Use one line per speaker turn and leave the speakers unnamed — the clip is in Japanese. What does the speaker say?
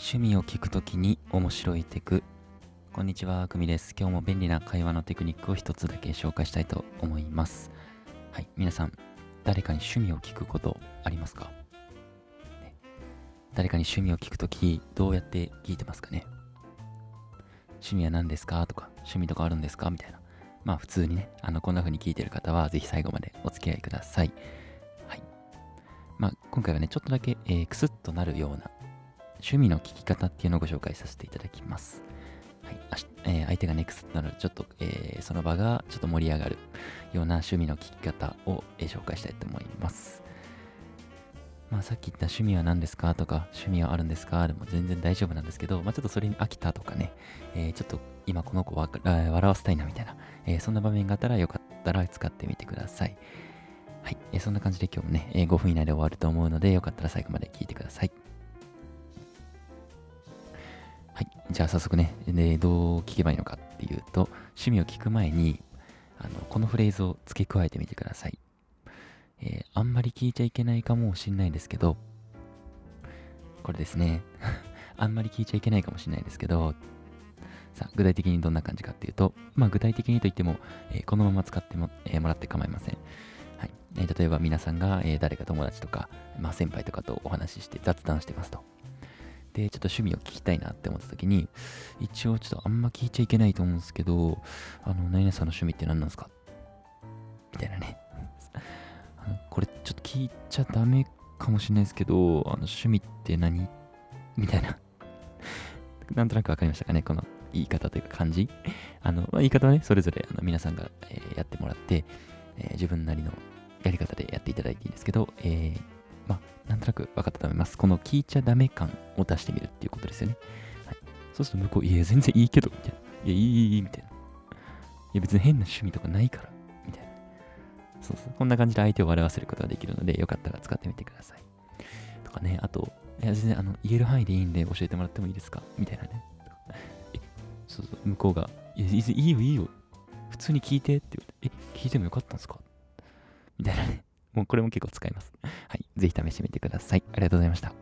趣味を聞くときに面白いテク。こんにちはくみです。今日も便利な会話のテクニックを一つだけ紹介したいと思います。はい皆さん誰かに趣味を聞くことありますか、ね。誰かに趣味を聞くときどうやって聞いてますかね？趣味は何ですか？とか趣味とかあるんですか？みたいな。まあ普通にねあのこんな風に聞いてる方はぜひ最後までお付き合いください。はい。まあ今回はねちょっとだけ、えークスッとなるような趣味の聞き方っていうのをご紹介させていただきます。はいあしえー相手がネクストなので、ちょっと、えーその場がちょっと盛り上がるような趣味の聞き方を、えー紹介したいと思います。まあ、さっき言った趣味は何ですかとか、趣味はあるんですかでも全然大丈夫なんですけど、まあ、ちょっとそれに飽きたとかね、えーちょっと今この子わ笑わせたいなみたいな、えーそんな場面があったらよかったら使ってみてください。はい、えーそんな感じで今日もね、え5分以内で終わると思うので、よかったら最後まで聞いてください。じゃあ早速ね、でどう聞けばいいのかっていうと、趣味を聞く前に、あのこのフレーズを付け加えてみてください。えーあんまり聞いちゃいけないかもしんないですけど、これですね。あんまり聞いちゃいけないかもしれないですけど、さあ、具体的にどんな感じかっていうと、まあ具体的にといっても、えーこのまま使っても,、えーもらって構いません。はいえー例えば皆さんが、え誰か友達とか、まあ、先輩とかとお話しして雑談してますと。で、ちょっと趣味を聞きたいなって思った時に、一応ちょっとあんま聞いちゃいけないと思うんですけど、あの、何々さんの趣味って何なんですか？みたいなね。これちょっと聞いちゃダメかもしれないですけど、あの趣味って何？みたいな。なんとなくわかりましたかね？この言い方というか感じ。あの、まあ言い方はね、それぞれあの皆さんが、えーやってもらって、えー自分なりのやり方でやっていただいていいんですけど、えー、なんとなく分かったと思います。この聞いちゃダメ感を出してみるっていうことですよね。はい、そうすると向こう、いや、全然いいけど、みたいな。いや、いい、いい、いい、みたいな。いや、別に変な趣味とかないから、みたいな。そうそう。こんな感じで相手を笑わせることができるので、よかったら使ってみてください。とかね、あと、いや、全然、あの、言える範囲でいいんで教えてもらってもいいですか？みたいなね。え、そうそう、向こうが、いや、いいよ、いいよ。普通に聞いてって言われて、え、聞いてもよかったんですか？みたいなね。もうこれも結構使います。はい。ぜひ試してみてください。ありがとうございました。